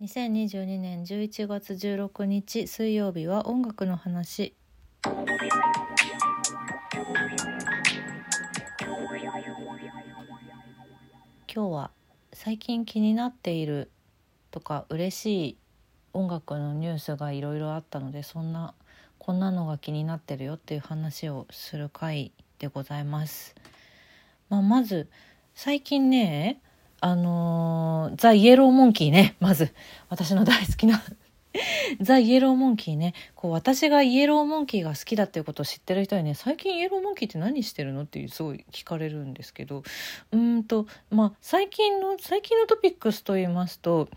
2022年11月16日水曜日は音楽の話今日は最近気になっているとか嬉しい音楽のニュースがいろいろあったのでそんなこんなのが気になってるよっていう話をする回でございます。まあ、まず最近ねあのー、ザ・イエローモンキーね、まず。私の大好きな ザ・イエローモンキーね。こう、私がイエローモンキーが好きだっていうことを知ってる人にね、最近イエローモンキーって何してるのってすごい聞かれるんですけど、うんと、まあ、最近の、最近のトピックスと言いますと、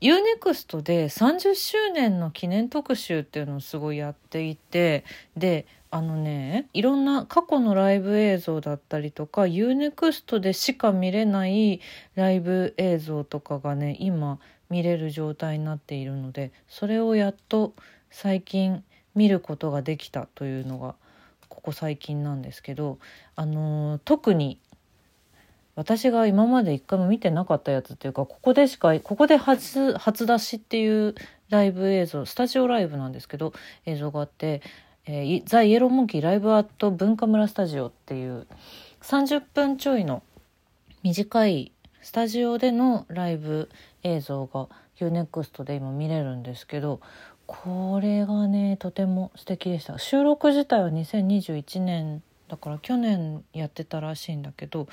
UNEXT で30周年の記念特集っていうのをすごいやっていて、で、あのねいろんな過去のライブ映像だったりとか UNEXT でしか見れないライブ映像とかがね今見れる状態になっているのでそれをやっと最近見ることができたというのがここ最近なんですけど、あのー、特に私が今まで一回も見てなかったやつっていうかここでしかここで初初出しっていうライブ映像スタジオライブなんですけど映像があってえー、ザ・イエローモンキーライブアート文化村スタジオっていう30分ちょいの短いスタジオでのライブ映像が UNEXT で今見れるんですけどこれがねとても素敵でした。収録自体は2021年だから去年やってたらしいんだけど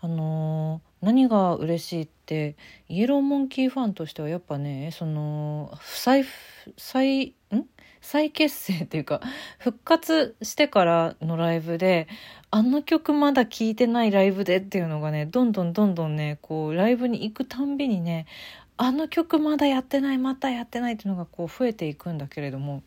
あのー、何が嬉しいってイエローモンキーファンとしてはやっぱねその再再ん？再結成っていうか復活してからのライブであの曲まだ聴いてないライブでっていうのがねどんどんどんどんねこうライブに行くたんびにねあの曲まだやってないまたやってないっていうのがこう増えていくんだけれども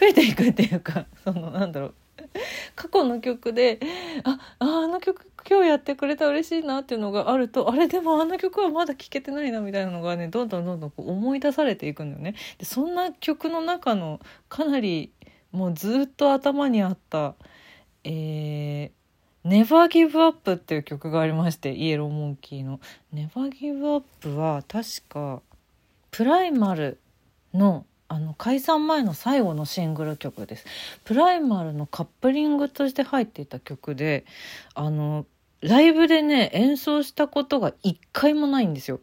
増えていくっていうかそのなんだろう 過去の曲でああの曲今日やってくれたら嬉しいなっていうのがあるとあれでもあの曲はまだ聴けてないなみたいなのがねどんどんどんどんこう思い出されていくんだよね。でそんな曲の中のかなりもうずっと頭にあった「えー、Never Give Up」っていう曲がありましてイエローモンキーの。Never Give Up は確かプライマルのあの解散前の最後のシングル曲です。プライマルのカップリングとして入っていた曲であのライブでね演奏したことが一回もないんですよ。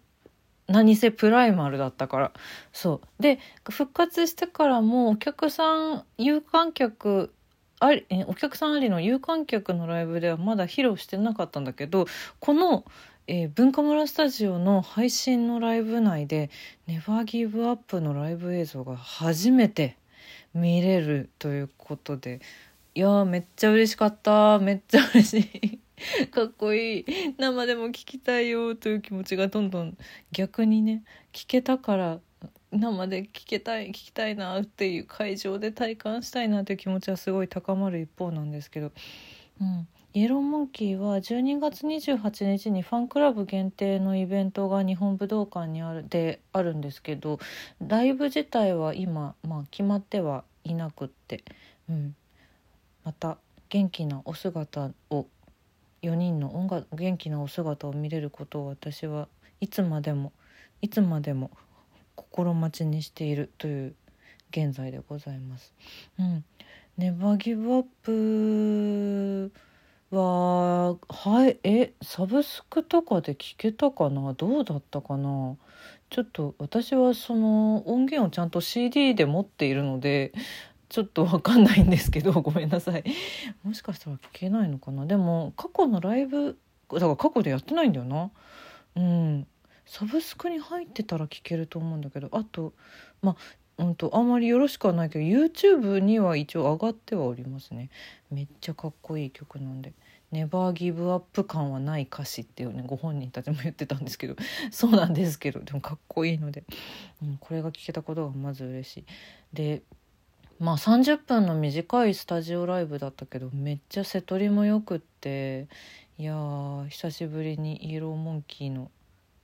何せプライマルだったから。そう。で復活してからもお客さん有観客ありお客さんありの有観客のライブではまだ披露してなかったんだけどこのえー、文化村スタジオの配信のライブ内で「ネバーギブアップのライブ映像が初めて見れるということでいやめっちゃ嬉しかった。めっちゃ嬉しい。かっこいい。生でも聞きたいよという気持ちがどんどん逆にね聞けたから生で聞けたい聞きたいなっていう会場で体感したいなという気持ちはすごい高まる一方なんですけど、うん、イエローモンキーは12月28日にファンクラブ限定のイベントが日本武道館にあるであるんですけどライブ自体は今、まあ、決まってはいなくって、うん、また元気なお姿を4人の音楽元気なお姿を見れることを私はいつまでもいつまでも心待ちにしているという現在でございます。うん、ネバーギブアップははいえサブスクとかで聞けたかな？どうだったかな？ちょっと私はその音源をちゃんと CD で持っているのでちょっとわかんないんですけど ごめんなさい。もしかしたら聞けないのかな？でも過去のライブだから過去でやってないんだよな。うん。サブスクに入ってたら聞けると思うんだけどあとまあうんとあんまりよろしくはないけど YouTube には一応上がってはおりますね。めっちゃかっこいい曲なんで「ネバーギブアップ感はない歌詞」っていうねご本人たちも言ってたんですけど。そうなんですけどでもかっこいいので、うん、これが聞けたことがまず嬉しい。でまあ30分の短いスタジオライブだったけどめっちゃ瀬戸りもよくっていや久しぶりにイエローモンキーの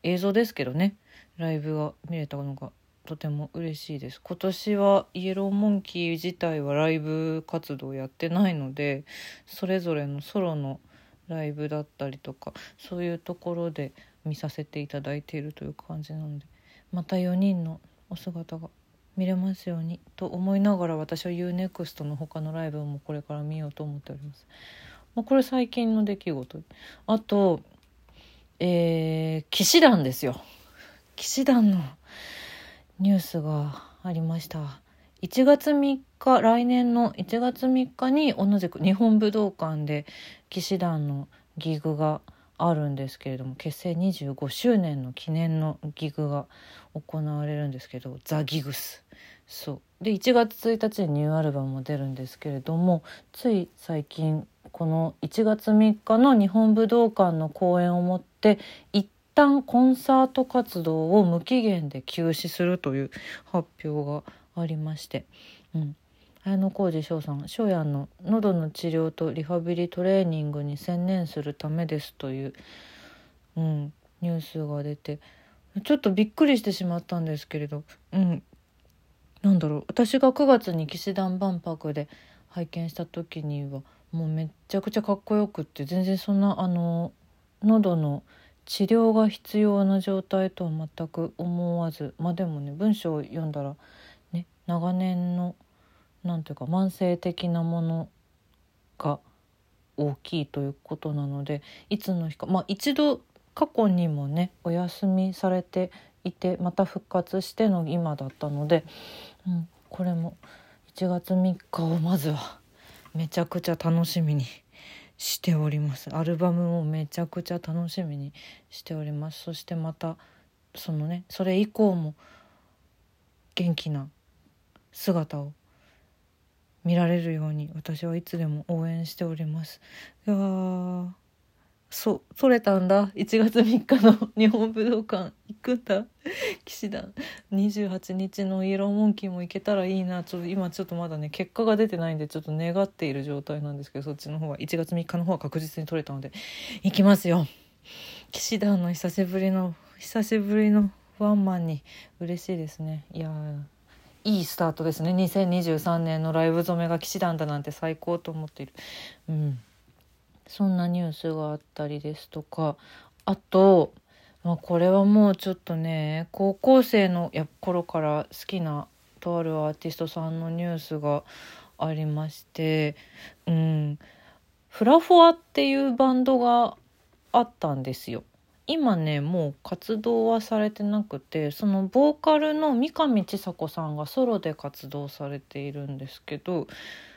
映像ですけどね。ライブが見れたのがとても嬉しいです。今年はイエローモンキー自体はライブ活動やってないのでそれぞれのソロのライブだったりとかそういうところで見させていただいているという感じなのでまた4人のお姿が見れますようにと思いながら私は UNEXT の他のライブもこれから見ようと思っております。まあ、これ最近の出来事。あとえー、騎士団ですよ。騎士団のニュースがありました。1月3日来年の1月3日に同じく日本武道館で騎士団のギグがあるんですけれども結成25周年の記念のギグが行われるんですけどザ・ギグス。そう。で1月1日にニューアルバムも出るんですけれどもつい最近この1月3日の日本武道館の公演をもって一旦コンサート活動を無期限で休止するという発表がありまして、うん、綾小路翔さん翔やんの喉の治療とリハビリトレーニングに専念するためですという、うん、ニュースが出て。ちょっとびっくりしてしまったんですけれど、うん、なんだろう。私が9月に騎士団万博で拝見した時にはもうめちゃくちゃかっこよくって全然そんなあの喉の治療が必要な状態とは全く思わずまあでもね文章を読んだらね長年の何ていうか慢性的なものが大きいということなのでいつの日かまあ一度過去にもねお休みされていてまた復活しての今だったので、うん、これも1月3日をまずはめちゃくちゃ楽しみにしております。アルバムをめちゃくちゃ楽しみにしております。そしてまたそのねそれ以降も元気な姿を見られるように私はいつでも応援しております。いやそう取れたんだ。1月3日の日本武道館行くんだ。騎士団。28日のイエローモンキーも行けたらいいな。ちょっと今ちょっとまだね結果が出てないんでちょっと願っている状態なんですけどそっちの方は。1月3日の方は確実に取れたので。行きますよ。騎士団の久しぶりの久しぶりのワンマンに。嬉しいですね。いやいいスタートですね。2023年のライブ染めが騎士団だなんて最高と思っている。うん。そんなニュースがあったりですとか。あと、まあ、これはもうちょっとね高校生のや頃から好きなとあるアーティストさんのニュースがありまして。うん。フラフォアっていうバンドがあったんですよ。今ねもう活動はされてなくてそのボーカルの三上千佐子さんがソロで活動されているんですけど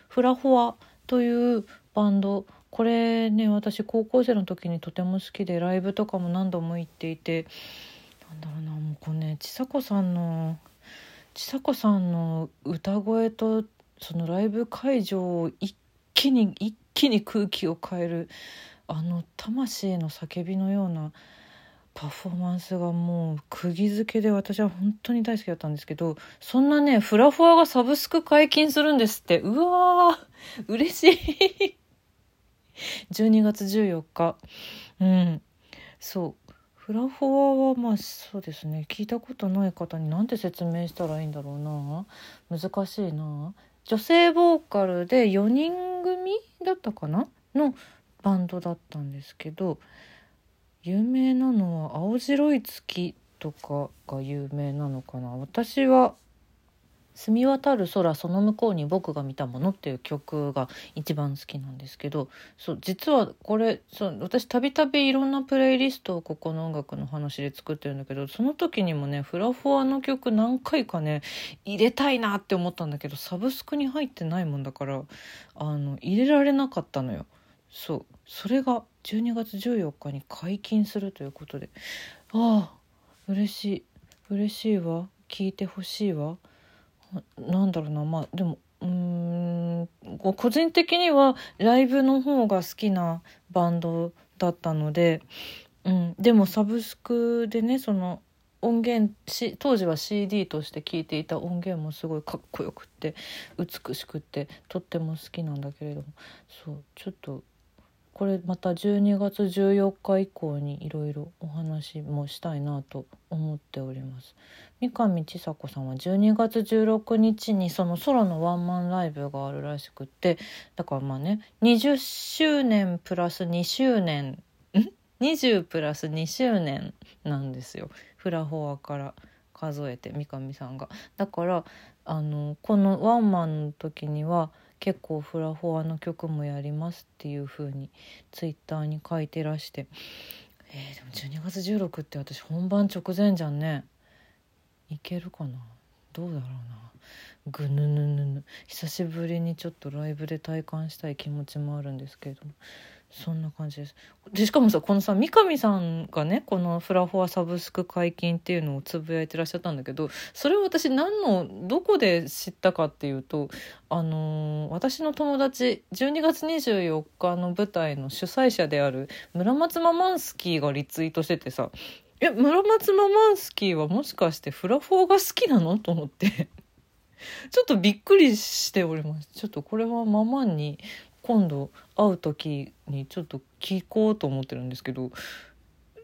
フラフォアというバンドこれね私高校生の時にとても好きでライブとかも何度も行っていてなんだろうなもうこれねちさ子さんのちさ子さんの歌声とそのライブ会場を一気に一気に空気を変えるあの魂の叫びのようなパフォーマンスがもう釘付けで私は本当に大好きだったんですけどそんなねフラフォアがサブスク解禁するんですって。うわー嬉しい。12月14日。うん。そう。フラフォアはまあそうですね。聞いたことない方に何て説明したらいいんだろうな。難しいな。女性ボーカルで4人組だったかな？のバンドだったんですけど有名なのは「青白い月」とかが有名なのかな。私は澄み渡る空その向こうに僕が見たものっていう曲が一番好きなんですけどそう実はこれそう私たびたびいろんなプレイリストをここの音楽の話で作ってるんだけどその時にもねフラフォアの曲何回かね入れたいなって思ったんだけどサブスクに入ってないもんだからあの入れられなかったのよ。そうそれが12月14日に解禁するということでああ嬉しい嬉しいわ聞いてほしいわ。なんだろうな。まあでもうん個人的にはライブの方が好きなバンドだったので、うん、でもサブスクでねその音源し当時は CD として聴いていた音源もすごいかっこよくって美しくってとっても好きなんだけれども。そうちょっとこれまた12月14日以降にいろいろお話もしたいなと思っております。三上千佐子さんは12月16日にそのソロのワンマンライブがあるらしくってだからまあね20周年プラス2周年ん？20プラス2周年なんですよ。フラフォアから数えて三上さんが。だからあのこのワンマンの時には結構フラフォアの曲もやりますっていう風にツイッターに書いてらして。えー、でも12月16って私本番直前じゃんね。いけるかな？どうだろうな。ぐぬぬぬぬ。久しぶりにちょっとライブで体感したい気持ちもあるんですけれども。そんな感じです。でしかもさこのさ三上さんがねこのフラフォアサブスク解禁っていうのをつぶやいてらっしゃったんだけどそれを私何のどこで知ったかっていうとあのー、私の友達12月24日の舞台の主催者である村松ママンスキーがリツイートしててさえ村松ママンスキーはもしかしてフラフォアが好きなの？と思って。ちょっとびっくりしております。ちょっとこれはママに今度会う時にちょっと聞こうと思ってるんですけど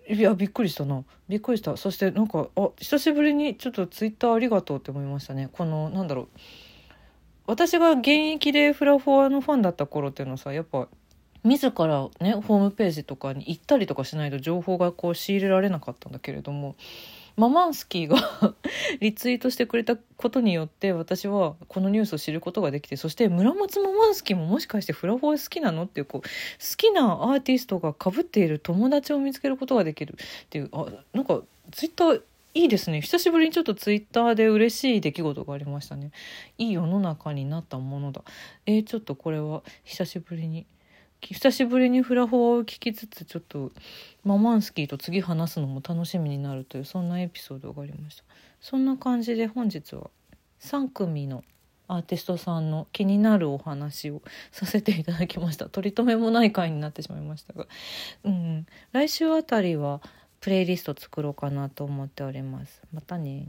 いやびっくりしたな。びっくりした。そしてなんかあ久しぶりにちょっとツイッターありがとうって思いましたね。このなんだろう。私が現役でフラフォアのファンだった頃っていうのはさやっぱ自らねホームページとかに行ったりとかしないと情報がこう仕入れられなかったんだけれどもママンスキーが リツイートしてくれたことによって私はこのニュースを知ることができてそして村松ママンスキーももしかしてフラフォー好きなのっていうこう好きなアーティストがかぶっている友達を見つけることができる。っていうあなんかツイッターいいですね。久しぶりにちょっとツイッターで嬉しい出来事がありましたね。いい世の中になったものだ。えー、ちょっとこれは久しぶりに久しぶりにフラフォーを聞きつつちょっとママンスキーと次話すのも楽しみになるというそんなエピソードがありました。そんな感じで本日は3組のアーティストさんの気になるお話をさせていただきました。取り留めもない回になってしまいましたが、うん、来週あたりはプレイリスト作ろうかなと思っております。またね。